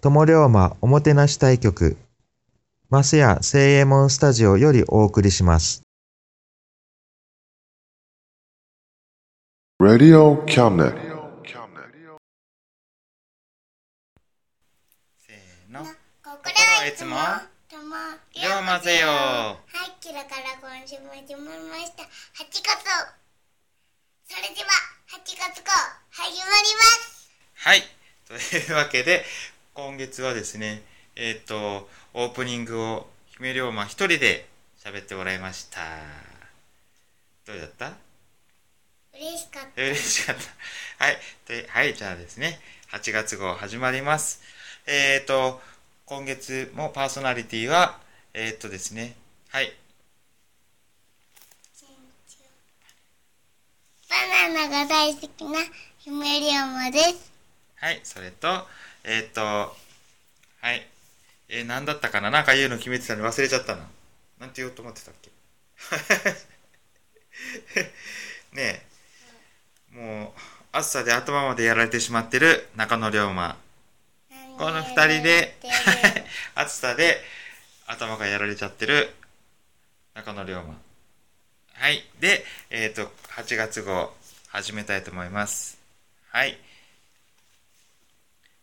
友龍馬おもてなし対局、マスヤ聖右衛門スタジオよりお送りします。Radio cabinet. せーの。心はいつもとも龍馬ぜよはい、キラから今週も始まりました。8月それでは、8月号、始まりますはい。というわけで、今月はですね、えっ、と、オープニングを姫龍馬一人で喋ってもらいました。どうだった？嬉しかった。嬉しかった。はい。で、はい、じゃあですね、8月号始まります。えっ、と、今月もパーソナリティは、えっ、とですね、はい。バナナが大好きな姫龍馬です。はい、それと、えっ、と、はい。えー、何だったかな？なんか言うの決めてたの？忘れちゃったな。なんて言おうと思ってたっけ？ねえ、もう、暑さで頭までやられてしまってる中野龍馬。この二人で、暑さで頭がやられちゃってる中野龍馬。はい。で、えっ、と、8月号始めたいと思います。はい。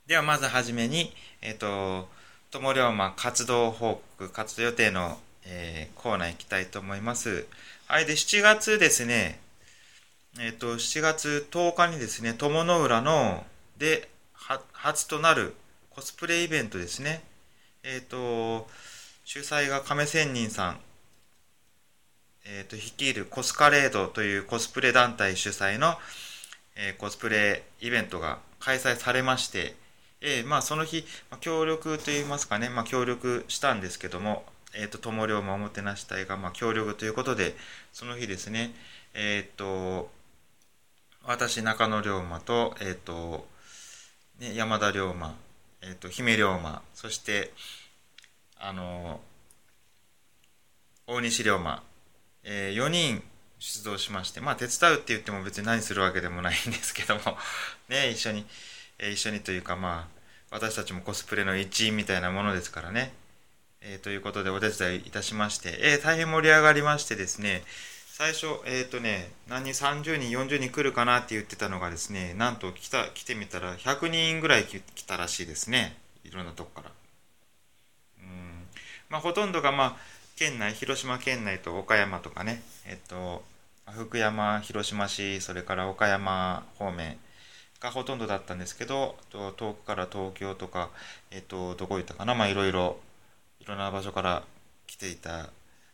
では、まずはじめに、えっ、と、友龍馬活動報告、活動予定の、えーコーナー行きたいと思います。はい。で、7月ですね、えっ、と、7月10日にですね、友の浦の、で、は初となるコスプレイベントですね。えっ、と、主催が亀仙人さん、えっ、と、率いるコスカレードというコスプレ団体主催の、えーコスプレイベントが開催されまして、えーまあ、その日、まあ、協力といいますかね、まあ、協力したんですけども、えっ、と、友龍馬おもてなし隊が、まあ、協力ということで、その日ですね、えっ、と、私、中野龍馬と、えっ、と、ね、山田龍馬、えっ、と、姫龍馬、そして、あの、大西龍馬、え4人出動しまして、まあ手伝うって言っても別に何するわけでもないんですけども、ね、一緒に、え一緒にというかまあ、私たちもコスプレの一員みたいなものですからね。えーということでお手伝いいたしまして、えー大変盛り上がりましてですね、最初、えっ、とね、何人、30人、40人来るかなって言ってたのがですね、なんと来た、来てみたら100人ぐらい来来たらしいですね。いろんなとこから。うん。まあほとんどがまあ、県内、広島県内と岡山とかね、えっと、福山、広島市、それから岡山方面がほとんどだったんですけど、遠くから東京とか、えっと、どこ行ったかな、まあいろいろ、いろんな場所から来ていた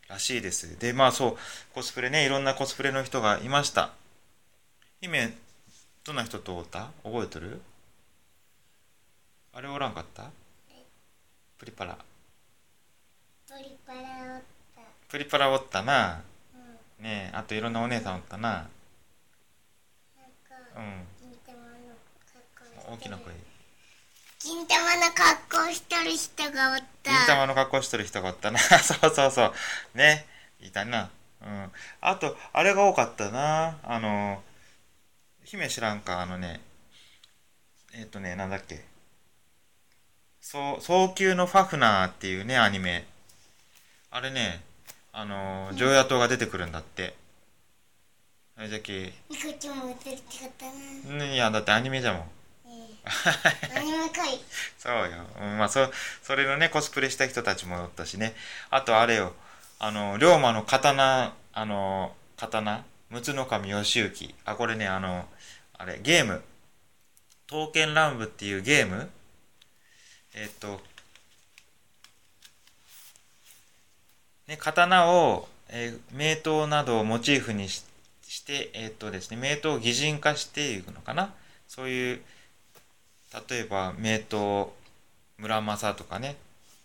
らしいです。で、まあそう、コスプレね、いろんなコスプレの人がいました。姫、どんな人とおった？覚えてる？あれおらんかった？プリパラ。トリパラおった。プリパラおったな。うん。ねえ、あといろんなお姉さんおったな。なんか、うん。似たもの格好してる大きな声。銀玉の格好してる人がおった。銀玉の格好してる人がおったな。そうそうそう。ね。いたな。うん。あと、あれが多かったな。あの、姫知らんか、あのね、えっ、とね、なんだっけ。そう、早急のファフナーっていうね、アニメ。あれね、あの、ジョーヤ島が出てくるんだって。あれじゃけ、ゃんいや、だってアニメじゃもん。アニメかい。そうよ。うん、まあ、そ、それのね、コスプレした人たちもおったしね。あと、あれよ。あの、龍馬の刀、あの、刀、陸奥守義行。あ、これね、あの、あれ、ゲーム。刀剣乱舞っていうゲーム？えっと、ね、刀を、えー名刀などをモチーフにしして、えっとですね、名刀を擬人化していくのかな？そういう、例えば名刀村正とかね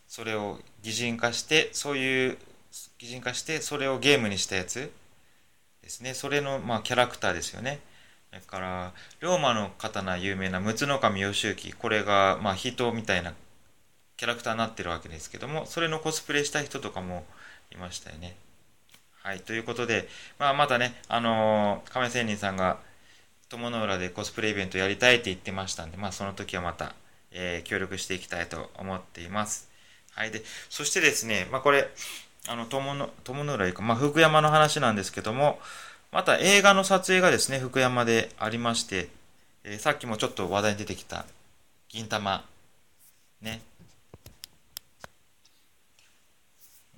それを擬人化してそういう擬人化してそれをゲームにしたやつですね。それのまあキャラクターですよね。だから龍馬の刀有名な陸奥守義行これがまあ人みたいなキャラクターになってるわけですけどもそれのコスプレした人とかもいましたよね。はいということで、まあ、またねあのー亀仙人さんが友の浦でコスプレイベントやりたいって言ってましたんで、まあ、その時はまた、えー協力していきたいと思っています。はい。で、そしてですね、まあ、これ、あの、友の、友の浦か、まあ、福山の話なんですけども、また映画の撮影がですね、福山でありまして、えーさっきもちょっと話題に出てきた、銀玉、ね。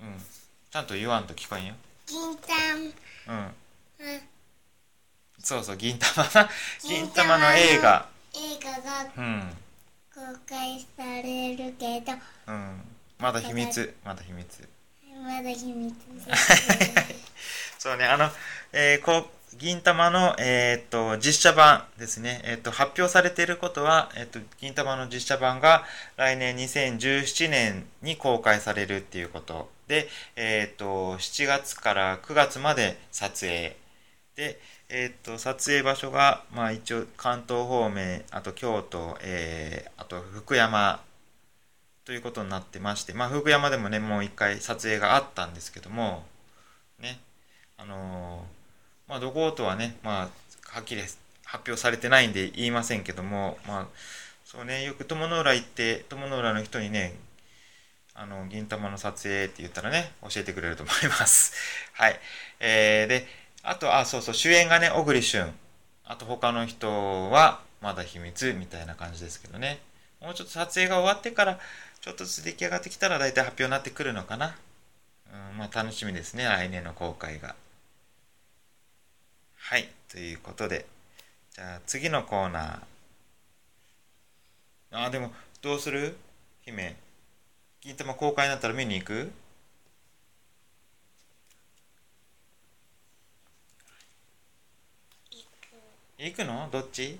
うん。ちゃんと言わんと聞こえんよ。銀玉。うん。うん。そうそう、銀玉な。銀玉の映画。映画がうん。公開されるけど、うん。まだ秘密。まだ秘密。まだ秘密。そうね、あの、えーこう、銀玉の、えーっと、実写版ですね。えーっと、発表されていることは、えーっと、銀玉の実写版が来年2017年に公開されるっていうことで、えーっと、7月から9月まで撮影。で、えっと、撮影場所が、まあ一応、関東方面、あと京都、えーあと福山、ということになってまして、まあ、福山でもね、もう一回撮影があったんですけども、ね、あのーまあ、どことはね、まあ、はっきり発表されてないんで言いませんけども、まあ、そうね、よく友の浦行って、友の浦の人にね、あの、銀玉の撮影って言ったらね、教えてくれると思います。はい。えー、で、あと、あ、そうそう、主演がね、小栗旬。あと、他の人は、まだ秘密みたいな感じですけどね。もうちょっと撮影が終わってから、ちょっとずつ出来上がってきたら、大体発表になってくるのかな。うん、まあ、楽しみですね、来年の公開が。はい、ということで。じゃあ、次のコーナー。あ、でも、どうする？姫。銀玉公開になったら見に行く？行くの？どっち？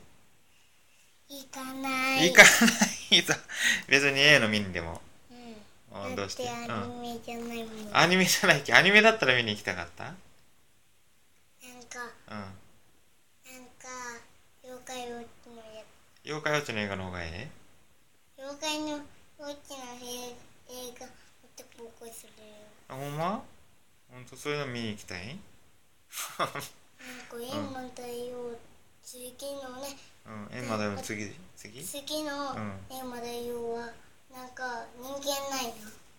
行かない。行かないと。別に A の見にでも。うん。あどうして？アニメじゃないもん。うん。アニメじゃないっけ？アニメだったら見に行きたかった？なんか、うん。なんか、妖怪ウォッチのや妖怪ウォッチの映画の方がええ？妖怪のウォッチの映映画、もっと公開するよ。あ、ほんま？ほんとそういうの見に行きたい？なんか、エンマ大王、次のね、うん。え、まだよ、次、次？次のうんエンマ大王は、なんか、人間ないの。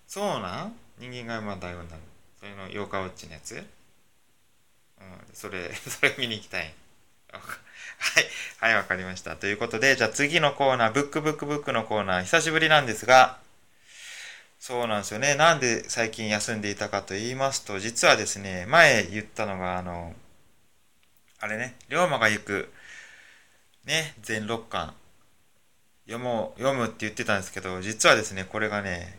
そうなん？人間がまだよになる。それの妖怪ウォッチのやつ？うん。それ、それ見に行きたい。はい。はい、わかりました。ということで、じゃあ次のコーナー、ブックブックブックのコーナー、久しぶりなんですが、そうなんですよね。なんで最近休んでいたかと言いますと、実はですね、前言ったのが、あの、あれね、龍馬が行く、ね、全六巻、読もう、読むって言ってたんですけど、実はですね、これがね、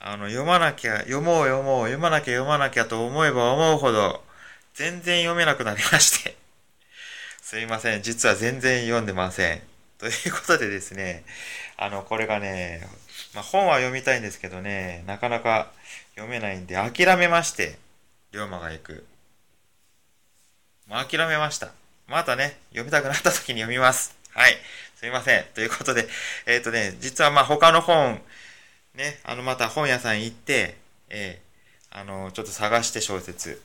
あの、読まなきゃ、読もう読もう、読まなきゃ読まなきゃと思えば思うほど、全然読めなくなりまして。すいません。実は全然読んでません。ということでですね、あの、これがね、まあ、本は読みたいんですけどね、なかなか読めないんで、諦めまして、龍馬が行く。もう諦めました。またね、読みたくなった時に読みます。はい。すいません。ということで、えっ、とね、実はまあ他の本、ね、あのまた本屋さん行って、えーあの、ちょっと探して小説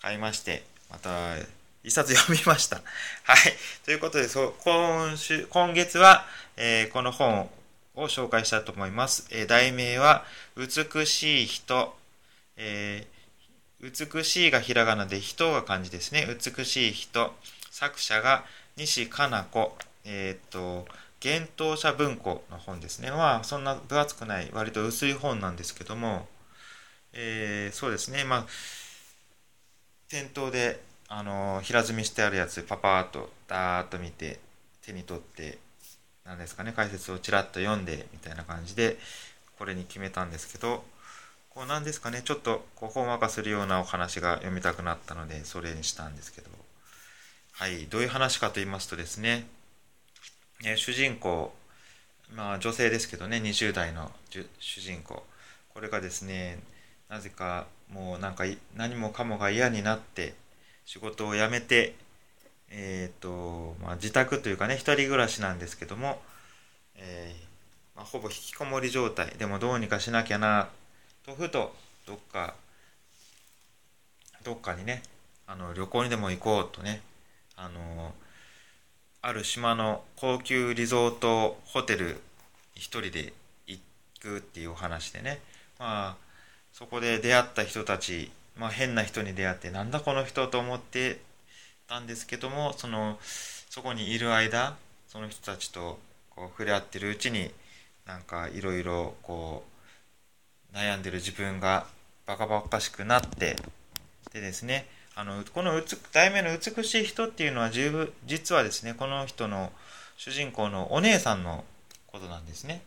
買いまして、また一冊読みました。はい。ということで、そ今週、今月は、えーこの本を紹介したいと思います。えー題名は、美しい人、えー美しいがひらがなで人が漢字ですね。美しい人。作者が西加奈子。えーっと、幻冬舎文庫の本ですね。まあ、そんな分厚くない、割と薄い本なんですけども、えーそうですね。まあ、店頭で、あの平積みしてあるやつ、パパーっと、ダーッと見て、手に取って、なんですかね、解説をちらっと読んで、みたいな感じで、これに決めたんですけど、こうなんですかね、ちょっとこうほんわかするようなお話が読みたくなったので、それにしたんですけど、はい、どういう話かと言いますとですね、え主人公、まあ女性ですけどね、20代の主人公、これがですね、なぜかもうなんか何もかもが嫌になって、仕事を辞めて、えっ、と、まあ自宅というかね、一人暮らしなんですけども、えーまあ、ほぼ引きこもり状態、でもどうにかしなきゃな、とふとどっかどっかにねあの旅行にでも行こうとねあのある島の高級リゾートホテル一人で行くっていうお話でね。まあそこで出会った人たち、まあ、変な人に出会ってなんだこの人と思ってたんですけどもそのそこにいる間その人たちとこう触れ合ってるうちになんかいろいろこう悩んでる自分がバカバカしくなってでですねあのこのうつ題名の「美しい人」っていうのは十分実はですねこの人の主人公のお姉さんのことなんですね。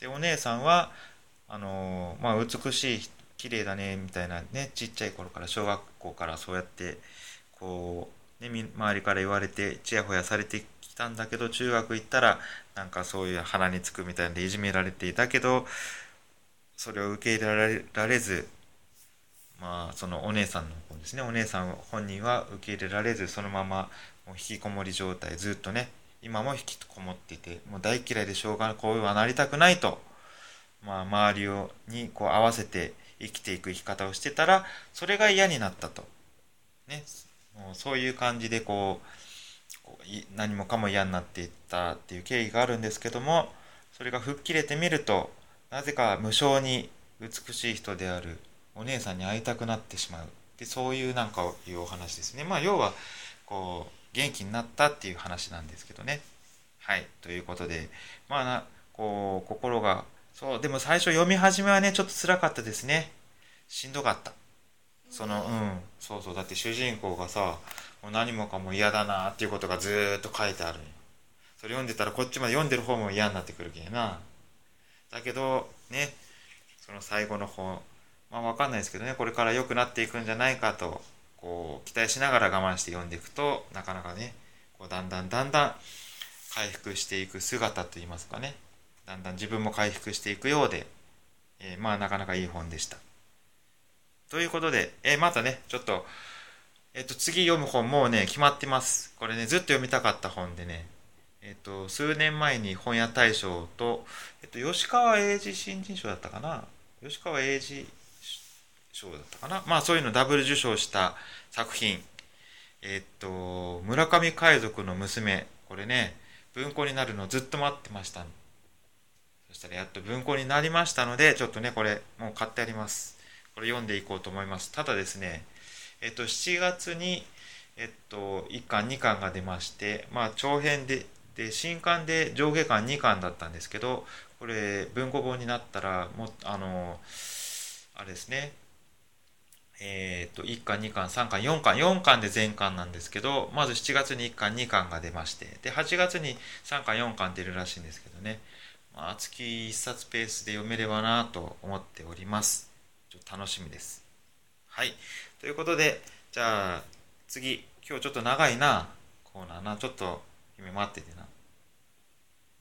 でお姉さんはあのまあ、美しい綺麗だねみたいなねちっちゃい頃から小学校からそうやってこう、ね、周りから言われてちやほやされてきたんだけど中学行ったらなんかそういう鼻につくみたいでいじめられていたけどそれを受け入れられずまあそのお姉さんの方ですね。お姉さん本人は受け入れられずそのままもう引きこもり状態ずっとね今も引きこもっていてもう大嫌いでしょうがないこうはなりたくないと、まあ、周りをにこう合わせて生きていく生き方をしてたらそれが嫌になったと、ね、もうそういう感じでこう何もかも嫌になっていったっていう経緯があるんですけどもそれが吹っ切れてみるとなぜか無性に美しい人であるお姉さんに会いたくなってしまう。でそういうなんかいうお話ですね。まあ要はこう元気になったっていう話なんですけどね。はい。ということで。まあなこう心がそうでも最初読み始めはねちょっと辛かったですね。しんどかった。そのうん。そうそう。だって主人公がさもう何もかも嫌だなっていうことがずっと書いてあるそれ読んでたらこっちまで読んでる方も嫌になってくるけんな。だけどね。その最後の方まあ分かんないですけどねこれから良くなっていくんじゃないかとこう期待しながら我慢して読んでいくとなかなかねこうだんだんだんだん回復していく姿といいますかねだんだん自分も回復していくようで、えーまあなかなかいい本でした。ということで、えーまたねちょっと,、えっと次読む本もうね決まってます。これねずっと読みたかった本でねえっと数年前に本屋大賞と、えっと吉川英治新人賞だったかな？吉川英治賞だったかな。まあそういうのダブル受賞した作品。えっと村上海賊の娘。これね文庫になるのずっと待ってましたそしたらやっと文庫になりましたのでちょっとねこれもう買ってあります。これ読んでいこうと思います。ただですねえっと7月にえっと1巻2巻が出ましてまあ長編でで新刊で上下巻2巻だったんですけどこれ文庫本になったらもあのあれですねえー、と1巻2巻3巻4巻4巻で全巻なんですけどまず7月に1巻2巻が出ましてで8月に3巻4巻出るらしいんですけどね、まあ、月1冊ペースで読めればなと思っております。ちょっと楽しみです。はい。ということでじゃあ次。今日ちょっと長いな。コーナーな。ちょっと姫待っててな。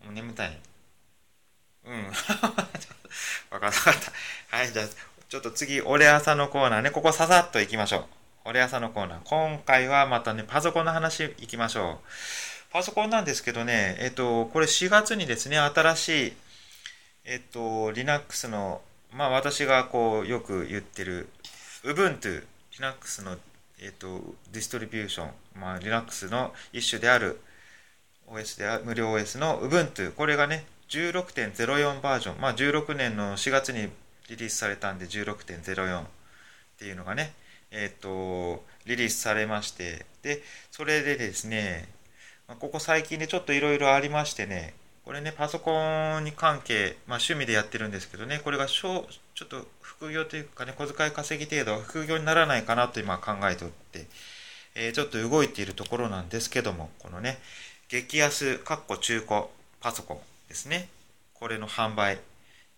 もう眠たい。うん。分かった分かった。はいじゃあちょっと次、俺朝のコーナーね、ここささっと行きましょう。俺朝のコーナー。今回はまたね、パソコンの話行きましょう。パソコンなんですけどね、えっと、これ4月にですね、新しい、えっと、Linux の、まあ私がこうよく言ってる Ubuntu、Linux の、えっと、ディストリビューション、まあ Linux の一種である OS であ無料 OS の Ubuntu、これがね、16.04バージョン、まあ16年の4月にリリースされたんで16.04っていうのがね、えっと、リリースされまして、で、それでですね、ここ最近でちょっといろいろありましてね、これね、パソコンに関係、まあ趣味でやってるんですけどね、これがちょっと副業というかね、小遣い稼ぎ程度は、副業にならないかなと今考えておって、えー、ちょっと動いているところなんですけども、このね、激安、かっこ中古パソコンですね、これの販売、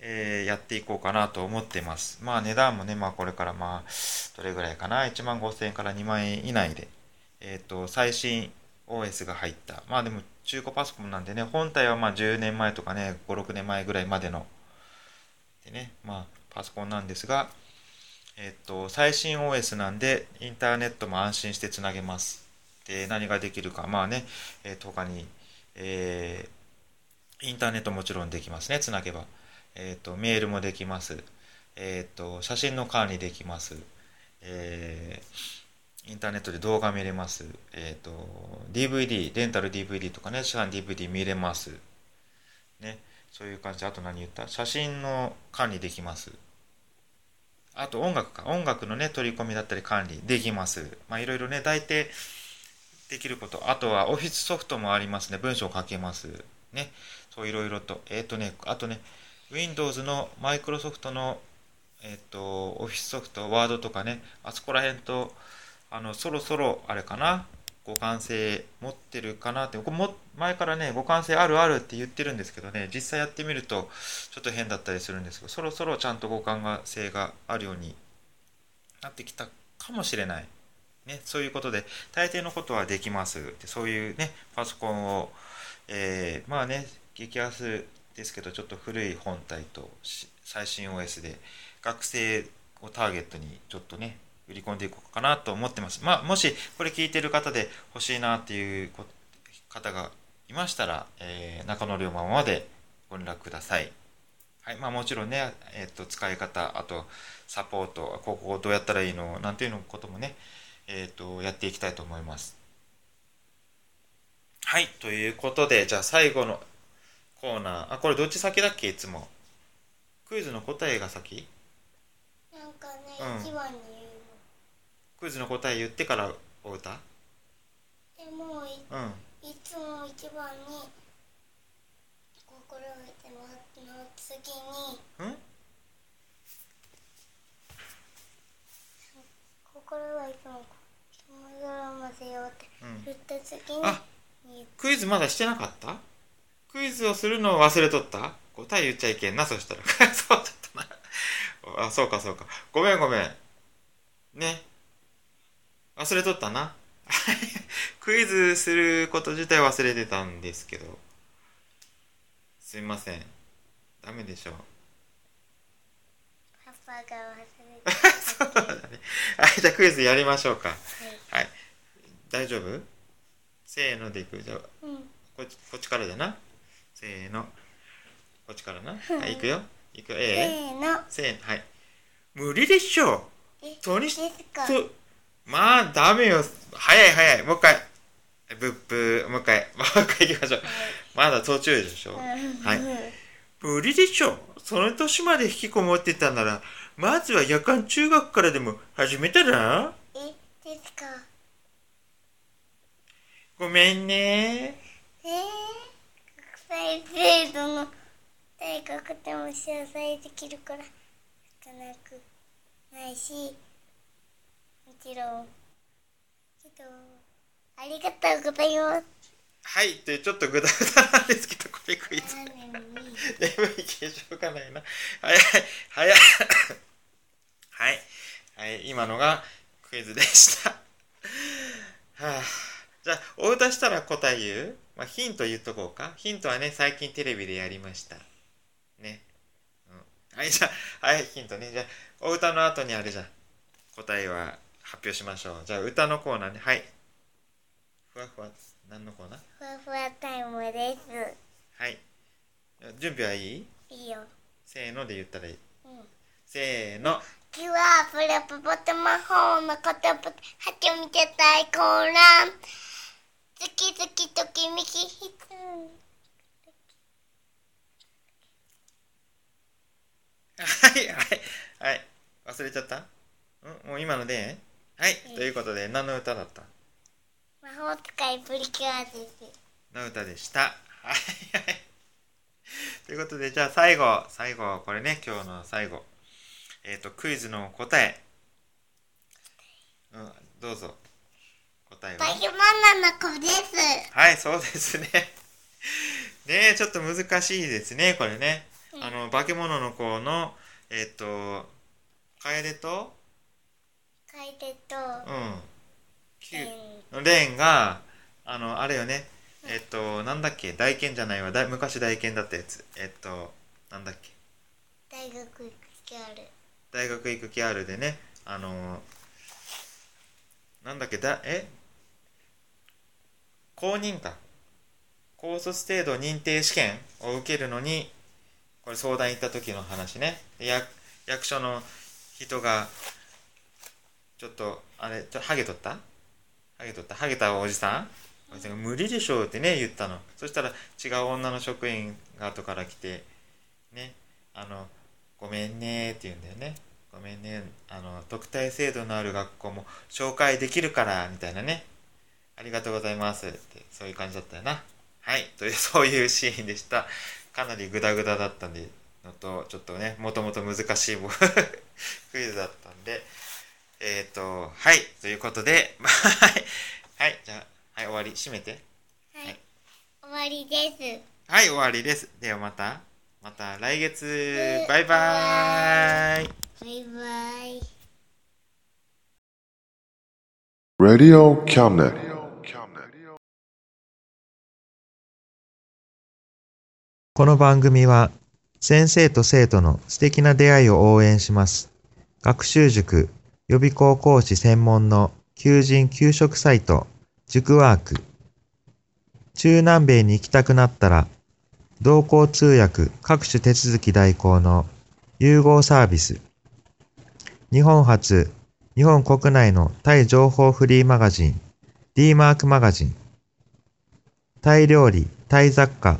えー、やっていこうかなと思ってます。まあ値段もね、まあこれからまあ、どれぐらいかな、1万5000円から2万円以内で、えっ、ー、と、最新 OS が入った。まあでも中古パソコンなんでね、本体はまあ10年前とかね、5、6年前ぐらいまでの、でね、まあパソコンなんですが、えっ、ー、と、最新 OS なんで、インターネットも安心してつなげます。で、何ができるか、まあね、えっ、と、他に、えー、インターネットもちろんできますね、つなげば。えっ、ー、と、メールもできます。えっ、ー、と、写真の管理できます。えー、インターネットで動画見れます。えっ、と、DVD、レンタル DVD とかね、市販 DVD 見れます。ね、そういう感じで、あと何言った？写真の管理できます。あと音楽か。音楽のね、取り込みだったり管理できます。まあいろいろね、大体できること。あとはオフィスソフトもありますね。文章を書けます。ね。そういろいろと。えっ、ー、とね、あとね、Windows のマイクロソフトの、えっ、と、オフィスソフト、ワードとかね、あそこら辺と、あの、そろそろ、あれかな、互換性持ってるかなって、こも前からね、互換性あるあるって言ってるんですけどね、実際やってみると、ちょっと変だったりするんですけど、そろそろちゃんと互換性があるようになってきたかもしれない。ね、そういうことで、大抵のことはできます。でそういうね、パソコンを、えー、まあね、激安ですけどちょっと古い本体と最新 OS で学生をターゲットにちょっとね売り込んでいこうかなと思ってます。まあ、もしこれ聞いてる方で欲しいなっていう方がいましたら、えー、中野龍馬までご連絡ください。はい。まあもちろんね、えっ、と、使い方、あと、サポート、ここをどうやったらいいの、なんていうのこともね、えっ、と、やっていきたいと思います。はい。ということで、じゃあ最後のコーナー。あ、これどっち先だっけ？いつも。クイズの答えが先？なんかね、うん、一番に言うの。クイズの答え言ってからお歌でもい,、うん、いつも一番に心を入れてのの次に。ん？心はいつも友絡ませようって言った次に、うん、あクイズまだしてなかった？クイズをするのを忘れとった？答え言っちゃいけんな、そしたら。そうだったな。あ、そうかそうか。ごめんごめん。ね。忘れとったな。クイズすること自体忘れてたんですけど。すみません。ダメでしょう。パパが忘れて そうだね。はい、じゃあクイズやりましょうか。はい。はい、大丈夫？せーのでいく？じゃあ、うん、こっちこっちからだな。せーの。こっちからな。はい、いくよ。いくよ。えー、せーの。せーの。はい。無理でしょえ、とにと、まあ、ダメよ。早い早い。もう一回。ブッブー。もう一回。もう一回行きましょう。まだ途中でしょ。はい。無理でしょ。その年まで引きこもってたなら、まずは夜間中学からでも始めたら？え、ですか。ごめんねえー再生度の大学でも謝罪できるから少なくないしもちろんけどありがとうございます。はいというちょっとぐだぐだなんですけどこれクイズ眠いけしょうがないな。はい。はい。はい。はい、はい、今のがクイズでしたはあじゃあお歌したら答え言うまあ、ヒント言っとこうか。ヒントはね、最近テレビでやりました。ね。うん、はい、じゃあ、はい、ヒントね。じゃあ、お歌の後にあれじゃ答えは発表しましょう。じゃあ、歌のコーナーね。はい。ふわふわ。何のコーナー？ふわふわタイムですはい準備はいい？いいよせーので言ったらいいうんせーのキュアプレプポテ魔法のことぶはちみて大混乱ズキズキときめきひつはいはいはい。忘れちゃった？うん？もう今ので？はい、うんということで何の歌だった？魔法使いプリキュアです。の歌でした？はいはい。ということでじゃあ最後最後これね今日の最後。えっ、とクイズの答え。うんどうぞ答えはバイマナの子です。はいそうですね。ねえちょっと難しいですねこれね、うん。あの化け物の子のえっ、と楓と？楓と。うん。レー。ン。があのあれよね。えっとなんだっけ？大剣じゃないわ。だ昔大剣だったやつ。えっとなんだっけ？大学行く気ある。大学行く気あるでね。あのなんだっけ？だえ？公認か。高卒程度認定試験を受けるのにこれ相談行った時の話ね。役役所の人がちょっとあれちょハゲとった？ハゲとった？ハゲたおじさん？無理でしょうってね言ったの。そしたら違う女の職員が後から来てねあのごめんねって言うんだよね。ごめんねあの特待制度のある学校も紹介できるからみたいなね。ありがとうございます。ってそういう感じだったよな。はい。という そういうシーンでした。かなりグダグダだったんでのとちょっとねもともと難しいも クイズだったんで。えっ、ー、とはい。ということで はい。はい。じゃあはい終わり。閉めて。はい、はい。終わりです。はい終わりです。ではまた。また来月。えバイバーイ。バイバイ。Radio Cabinet. この番組は先生と生徒の素敵な出会いを応援します。学習塾予備高校師専門の求人・給食サイト塾ワーク。中南米に行きたくなったら同行通訳各種手続き代行の融合サービス。日本初、日本国内のタイ情報フリーマガジン D マークマガジン。タイ料理、タイ雑貨、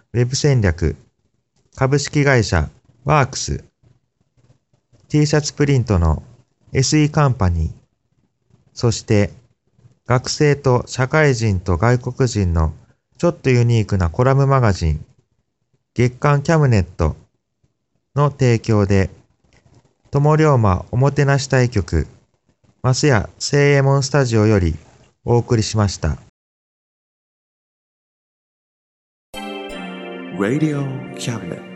ウェブ戦略。株式会社ワークス。T シャツプリントの SE カンパニー。そして学生と社会人と外国人のちょっとユニークなコラムマガジン月刊キャムネットの提供で友龍馬おもてなし対局マスヤ聖右衛門スタジオよりお送りしました。Radio Cabinet.